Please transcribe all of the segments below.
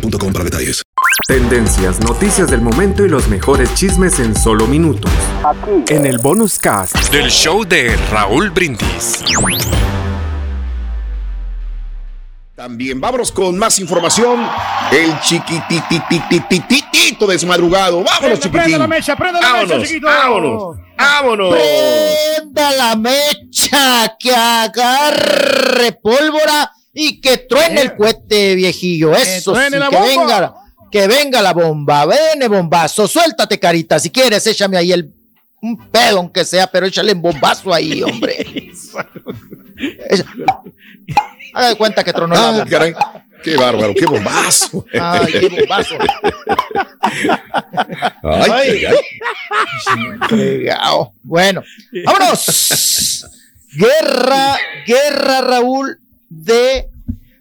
boostmobile.com para detalles. Tendencias, noticias del momento y los mejores chismes en solo minutos. En el bonus cast Del show de Raúl Brindis. También vámonos con más información. El chiquitititititito desmadrugado. Vámonos, chiquitín. Prenda la mecha, prenda la mecha, chiquito. vámonos, vámonos. Prenda la mecha, que agarre pólvora y que truene el cohete, viejillo. Eso truene sí, la que venga, que venga la bomba. Ven, bombazo, suéltate, carita. Si quieres, échame ahí el un pedo, aunque sea, pero échale un bombazo ahí, hombre. Haga de cuenta que tronó la Ah, bomba. caray. Qué bárbaro, qué bombazo. Ay, qué bombazo. Ay, ay. Bueno, vámonos. Guerra, guerra, Raúl, de.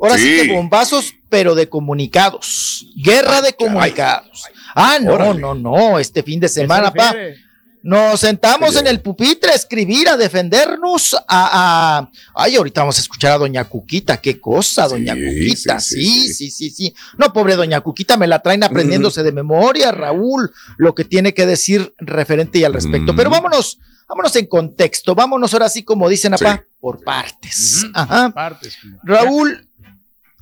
Ahora sí, Sí. que bombazos, pero de comunicados. Guerra de comunicados. Ah, no, Órale. no, no. Este fin de semana, pa. refiere. Nos sentamos en el pupitre a escribir, a defendernos, a, a- Ay, ahorita vamos a escuchar a Doña Cuquita. Qué cosa, Doña Sí, Cuquita. sí, Sí sí, sí, No, pobre Doña Cuquita, me la traen aprendiéndose de memoria, Raúl, lo que tiene que decir referente y al respecto. Pero vámonos, vámonos en contexto. Vámonos ahora sí, como dicen acá, por partes. Ujú. Ajá. Partes, Raúl,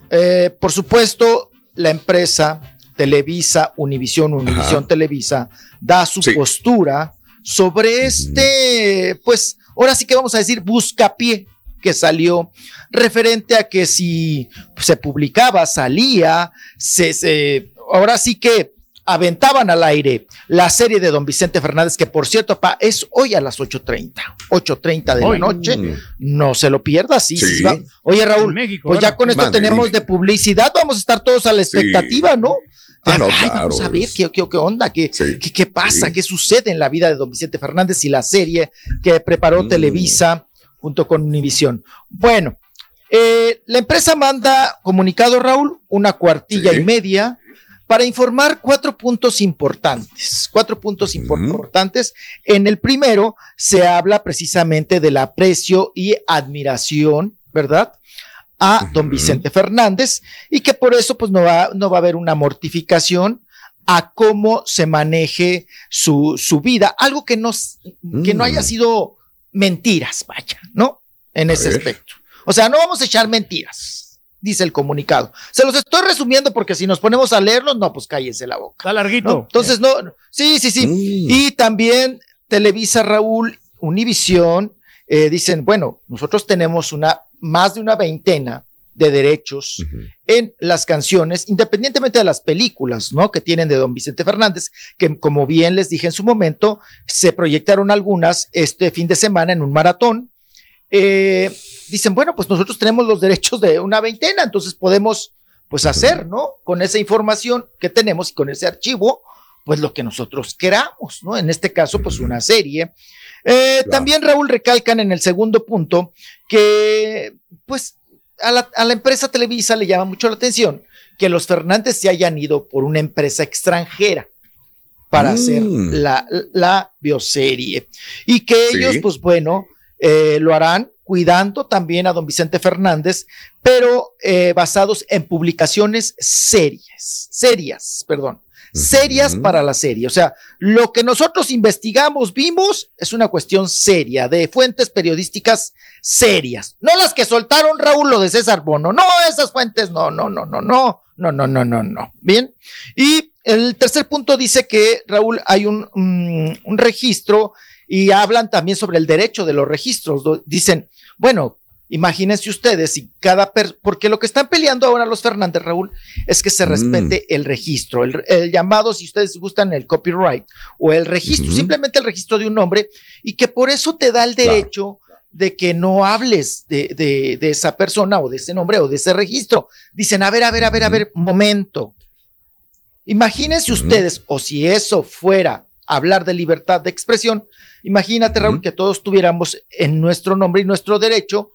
eh, por supuesto, la empresa Televisa, Univisión, Univisión Televisa, da su postura sobre este, pues, ahora sí que vamos a decir, buscapié que salió referente a que si se publicaba, salía, se, se- ahora sí que aventaban al aire la serie de Don Vicente Fernández, que por cierto, pa, es hoy a las 8.30, 8.30 de Hoy. la noche, Mm. no se lo pierda, sí, sí. Oye, Raúl, México, pues ya con esto tenemos de publicidad, vamos a estar todos a la Sí. expectativa, ¿no? Ah, no, Ay, claro. Vamos a ver qué, qué, qué onda, qué, Sí. qué, qué pasa, Sí. qué sucede en la vida de don Vicente Fernández y la serie que preparó Mm. Televisa junto con Univisión. Bueno, eh, la empresa manda comunicado, Raúl, una cuartilla Sí. y media para informar cuatro puntos importantes. Cuatro puntos importantes. En el primero se habla precisamente del aprecio y admiración, ¿verdad? A don. Vicente Fernández y que por eso pues no va, no va a haber una mortificación a cómo se maneje su, su vida, algo que no, que no haya Mm. sido mentiras, vaya, ¿no? En ese aspecto. O sea, no vamos a echar mentiras, dice el comunicado. Se los estoy resumiendo porque si nos ponemos a leerlos, no, pues cállese la boca. Está larguito. ¿no? Entonces, no, sí, sí, sí. Mm. Y también Televisa, Raúl, Univisión, eh, dicen, bueno, nosotros tenemos una, más de una veintena de derechos en las canciones, independientemente de las películas, ¿no? Que tienen de don Vicente Fernández, que como bien les dije en su momento, se proyectaron algunas este fin de semana en un maratón. Eh, dicen, bueno, pues nosotros tenemos los derechos de una veintena, entonces podemos, pues, hacer, ¿no? Con esa información que tenemos y con ese archivo, pues lo que nosotros queramos, ¿no? En este caso, pues una serie. Eh, También, Raúl, recalcan en el segundo punto que, pues, a la, a la empresa Televisa le llama mucho la atención que los Fernández se hayan ido por una empresa extranjera para Mm. hacer la, la bioserie. Y que Sí. ellos, pues bueno, eh, lo harán cuidando también a don Vicente Fernández, pero eh, basados en publicaciones serias, serias, perdón, serias para la serie. O sea, lo que nosotros investigamos, vimos, es una cuestión seria, de fuentes periodísticas serias. No las que soltaron Raúl lo de César Bono. No, esas fuentes, no, no, no, no, no, no, no, no, no, no. Bien. Y el tercer punto dice que, Raúl, hay un, un registro y hablan también sobre el derecho de los registros. Dicen, bueno, Imagínense ustedes si cada porque lo que están peleando ahora los Fernández Raúl es que se mm. respete el registro, el, llamado, si ustedes gustan, el copyright o el registro, simplemente el registro de un nombre y que por eso te da el derecho de que no hables de, de, esa persona o de ese nombre o de ese registro. Dicen, a ver, a ver, a ver, a ver, momento. Imagínense ustedes, o si eso fuera hablar de libertad de expresión, imagínate, Raúl, que todos tuviéramos en nuestro nombre y nuestro derecho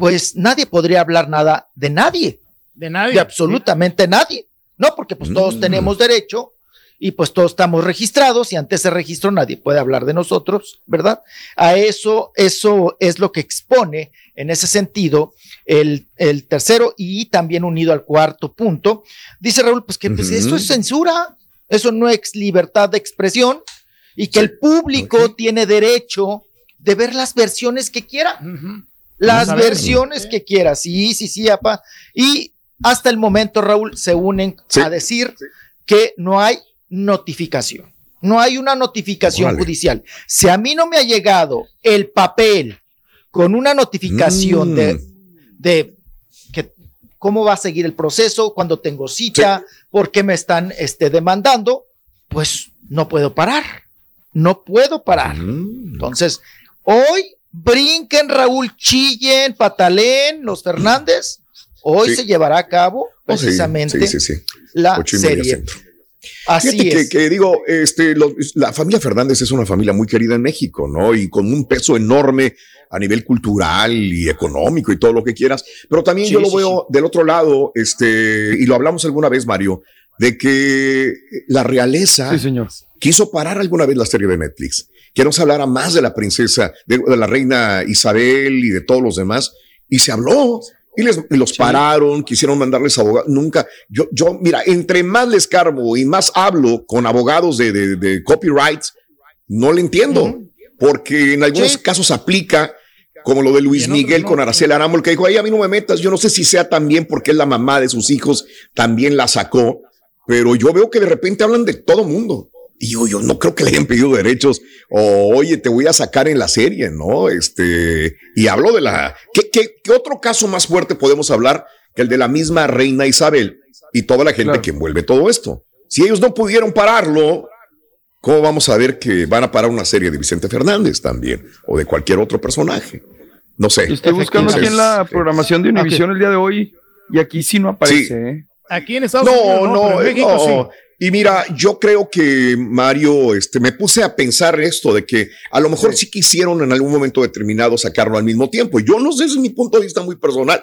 pues nadie podría hablar nada de nadie. De nadie. De absolutamente nadie. No, porque pues todos mm. tenemos derecho y pues todos estamos registrados y ante ese registro nadie puede hablar de nosotros, ¿verdad? A eso, eso es lo que expone en ese sentido el, el tercero y también unido al cuarto punto. Dice Raúl, pues que pues, eso es censura, eso no es libertad de expresión y que el público tiene derecho de ver las versiones que quiera las versiones que quieras. Sí, sí, sí, apa. Y hasta el momento, Raúl, se unen a decir que no hay notificación. No hay una notificación judicial. Si a mí no me ha llegado el papel con una notificación de, mm. de que cómo va a seguir el proceso, cuando tengo cita, por qué me están este, demandando, pues no puedo parar. No puedo parar. Mm. Entonces, hoy brinquen, Raúl, chillen, patalen, los Fernández. Hoy se llevará a cabo oh, precisamente la serie. Así es. Que, digo, este, la familia Fernández es una familia muy querida en México, ¿no? Y con un peso enorme a nivel cultural y económico y todo lo que quieras. Pero también yo lo veo del otro lado, este, y lo hablamos alguna vez, Mario, de que la realeza quiso parar alguna vez la serie de Netflix que no se hablara más de la princesa, de, la reina Isabel y de todos los demás. Y se habló. Y, les, los pararon, quisieron mandarles abogados. Nunca, yo, yo, mira, entre más les cargo y más hablo con abogados de, de, de copyrights, no le entiendo, porque en algunos casos aplica como lo de Luis Miguel con Araceli Arámbol, que dijo, ahí a mí no me metas, yo no sé si sea también porque es la mamá de sus hijos, también la sacó, pero yo veo que de repente hablan de todo mundo. Y yo, yo no creo que le hayan pedido derechos o, oye, te voy a sacar en la serie, ¿no? Este, y hablo de la, ¿qué, qué, qué otro caso más fuerte podemos hablar que el de la misma reina Isabel y toda la gente que envuelve todo esto? Si ellos no pudieron pararlo, ¿cómo vamos a ver que van a parar una serie de Vicente Fernández también o de cualquier otro personaje? No sé. Estoy buscando aquí en la programación de Univision el día de hoy y aquí sí no aparece. ¿eh? Aquí en Estados Unidos. No, no, en México sí. Y mira, yo creo que Mario, este, me puse a pensar esto de que a lo mejor sí. quisieron en algún momento determinado sacarlo al mismo tiempo. Yo no sé, ese es mi punto de vista muy personal,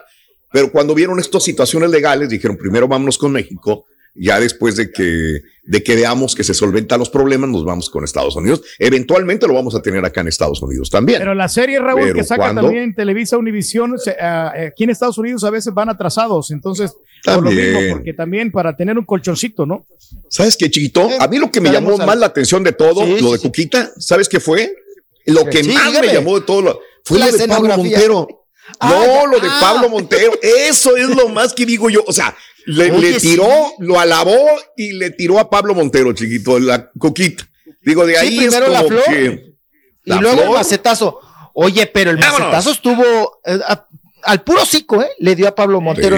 pero cuando vieron estas situaciones legales, dijeron primero vámonos con México ya después de que, de que veamos que se solventan los problemas, nos vamos con Estados Unidos. Eventualmente lo vamos a tener acá en Estados Unidos también. Pero la serie, Raúl, que saca también Televisa Univisión, ah, aquí en Estados Unidos a veces van atrasados, entonces, por lo mismo, porque también para tener un colchoncito, ¿no? ¿Sabes qué, chiquito? A mí lo que me llamó más la atención de todo, lo de Cuquita, ¿sabes qué fue? Lo que más me llamó de todo fue lo de Pablo Montero. Ah, no, lo de ah. Pablo Montero. Eso es lo más que digo yo. O sea, le, tiró, lo alabó y le tiró a Pablo Montero, chiquito, la coquita. Digo, de ahí primero la flor y luego el macetazo. Oye, pero el macetazo estuvo eh, al puro cico, ¿eh? Le dio a Pablo Montero.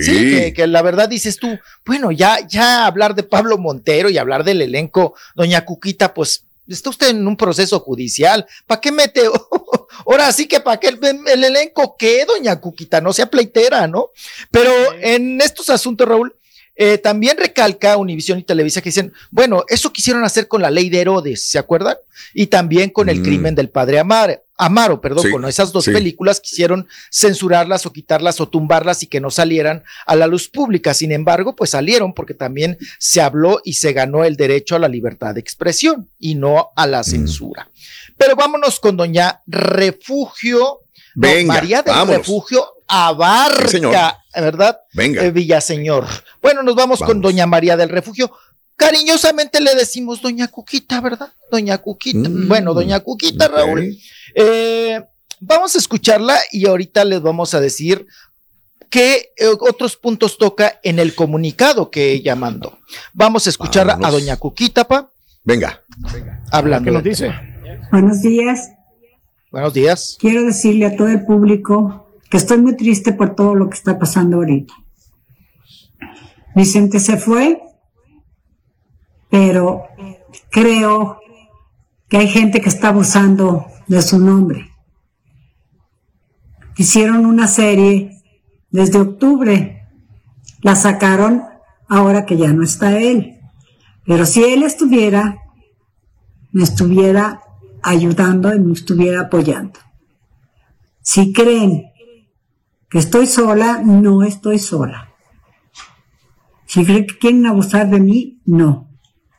Sí, que, la verdad dices tú, bueno, ya, ya hablar de Pablo Montero y hablar del elenco, doña Cuquita, pues está usted en un proceso judicial. ¿Para qué mete? Ahora sí que para qué el, elenco qué, doña Cuquita, no sea pleitera, ¿no? Pero en estos asuntos, Raúl, eh, también recalca Univisión y Televisa que dicen, bueno, eso quisieron hacer con la ley de Herodes, ¿se acuerdan? Y también con el mm. crimen del padre Amar, Amaro, perdón, con esas dos películas quisieron censurarlas o quitarlas o tumbarlas y que no salieran a la luz pública. Sin embargo, pues salieron porque también se habló y se ganó el derecho a la libertad de expresión y no a la mm. censura. Pero vámonos con doña Refugio, María del Refugio Abarca, ¿verdad? Venga. Eh, Villaseñor. Bueno, nos vamos, con doña María del Refugio. Cariñosamente le decimos doña Cuquita, ¿verdad? Doña Cuquita. Mm, bueno, doña Cuquita, Raúl. Eh, vamos a escucharla y ahorita les vamos a decir ¿qué eh, otros puntos toca en el comunicado que ella mandó? Vamos a escuchar a doña Cuquitapa. Venga. Hablando. ¿Qué nos dice? Buenos días. Buenos días. Quiero decirle a todo el público que estoy muy triste por todo lo que está pasando ahorita. Vicente se fue, pero creo que hay gente que está abusando de su nombre. Hicieron una serie desde octubre, la sacaron ahora que ya no está él. Pero si él estuviera, me estuviera ayudando y me estuviera apoyando. Si creen que estoy sola, no estoy sola. Si creen que quieren abusar de mí, no.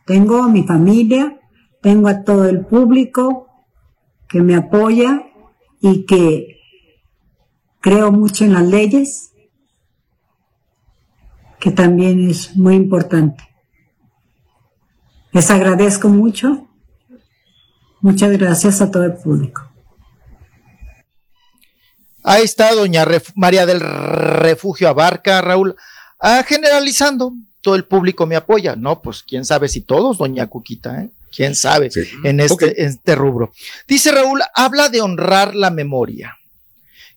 Tengo a mi familia, tengo a todo el público que me apoya y que creo mucho en las leyes, que también es muy importante. Les agradezco mucho. Muchas gracias a todo el público. Ahí está doña María del Refugio Abarca, Raúl, ah, generalizando, todo el público me apoya. No, pues quién sabe si todos, doña Cuquita, ¿eh? quién sabe en, este, en este rubro. Dice Raúl, habla de honrar la memoria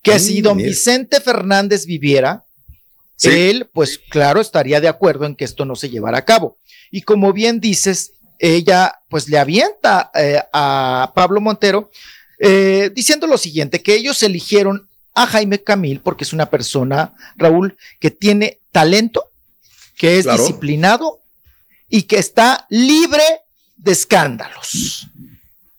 que si don Vicente Fernández viviera, él, pues claro, estaría de acuerdo en que esto no se llevara a cabo. Y como bien dices, ella pues le avienta eh, a Pablo Montero eh, diciendo lo siguiente, que ellos eligieron a Jaime Camil porque es una persona, Raúl, que tiene talento, que es disciplinado y que está libre de escándalos.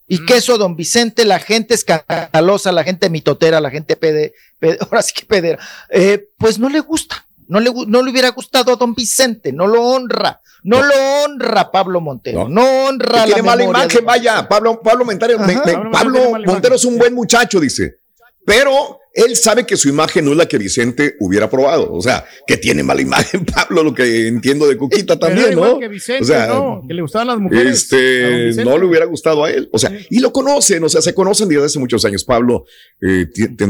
Y que eso, don Vicente, la gente escandalosa, la gente mitotera, la gente pede, ahora sí que pedera, eh, pues no le gusta. No le, no le hubiera gustado a don Vicente, no lo honra, no, lo honra Pablo Montero, no, honra Tiene mala imagen, vaya, Pablo, Pablo Montero, Pablo Montero es un buen muchacho, dice, pero él sabe que su imagen no es la que Vicente hubiera probado. O sea, que tiene mala imagen, Pablo, lo que entiendo de Cuquita también, ¿no? Que Vicente, o sea, no, que le gustaban las mujeres. Este, no le hubiera gustado a él. O sea, y lo conocen, o sea, se conocen desde hace muchos años. Pablo eh,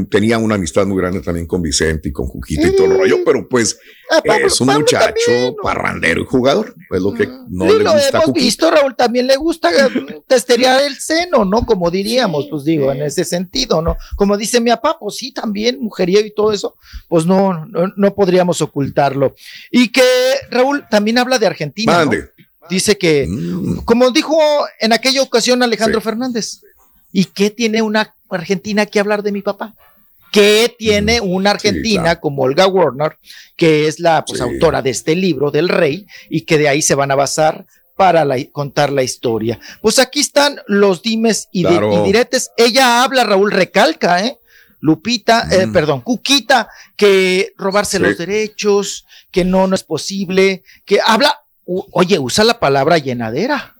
tenía una amistad muy grande también con Vicente y con Cuquita y todo el rollo, pero pues ah, es un muchacho parrandero y jugador. Es lo que mm. no le gusta. Lo hemos visto, Raúl, también le gusta testear el seno, ¿no? Como diríamos, pues digo, en ese sentido, ¿no? Como dice mi papá, pues sí, también mujeriego y todo eso, pues no, no, podríamos ocultarlo. Y que Raúl también habla de Argentina. Dice que, mm. como dijo en aquella ocasión Alejandro Fernández, ¿y qué tiene una Argentina que hablar de mi papá? ¿Qué tiene mm. una Argentina como Olga Warner, que es la pues, autora de este libro del rey, y que de ahí se van a basar para contar la historia. Pues aquí están los dimes y, y, diretes. Ella habla, Raúl recalca, ¿eh? Lupita, eh, mm. perdón, Cuquita, que robarse los derechos, que no, no es posible, que habla, oye, usa la palabra llenadera.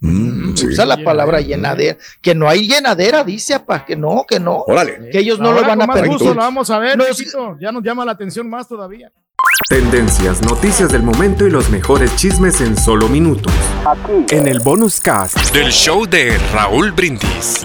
Mm, usa la palabra llenadera, que no hay llenadera, dice apa, que no, que no, que ellos no lo van a permitir. lo vamos a ver, ya nos llama la atención más todavía. Tendencias, noticias del momento y los mejores chismes en solo minutos. Aquí. En el bonus cast del show de Raúl Brindis.